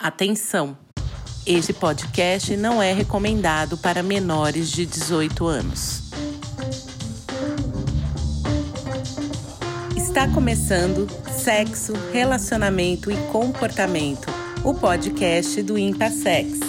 Atenção! Este podcast não é recomendado para menores de 18 anos. Está começando Sexo, Relacionamento e Comportamento, o podcast do Impassex.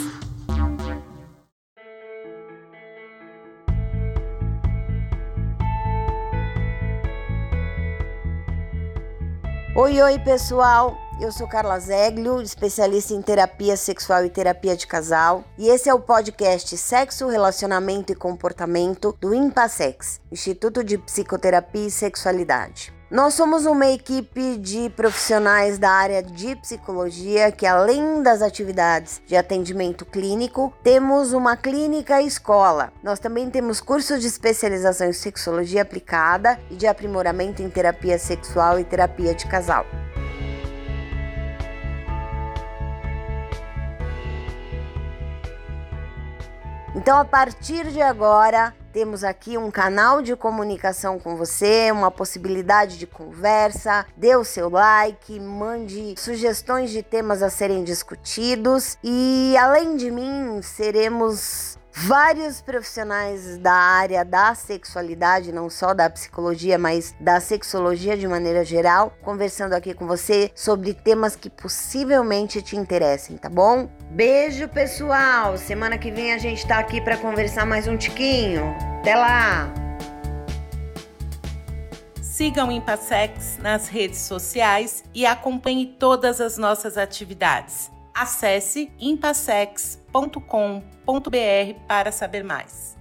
Oi, oi, pessoal! Eu sou Carla Zeglio, especialista em terapia sexual e terapia de casal, e esse é o podcast Sexo, Relacionamento e Comportamento do Impassex, Instituto de Psicoterapia e Sexualidade. Nós somos uma equipe de profissionais da área de psicologia que, além das atividades de atendimento clínico, temos uma clínica escola. Nós também temos cursos de especialização em sexologia aplicada e de aprimoramento em terapia sexual e terapia de casal. Então, a partir de agora, temos aqui um canal de comunicação com você, uma possibilidade de conversa. Dê o seu like, mande sugestões de temas a serem discutidos e além de mim, seremos vários profissionais da área da sexualidade, não só da psicologia, mas da sexologia de maneira geral, conversando aqui com você sobre temas que possivelmente te interessem, tá bom? Beijo, pessoal! Semana que vem a gente tá aqui para conversar mais um tiquinho. Até lá! Siga o Impassex nas redes sociais e acompanhe todas as nossas atividades. Acesse impassex.com.br para saber mais.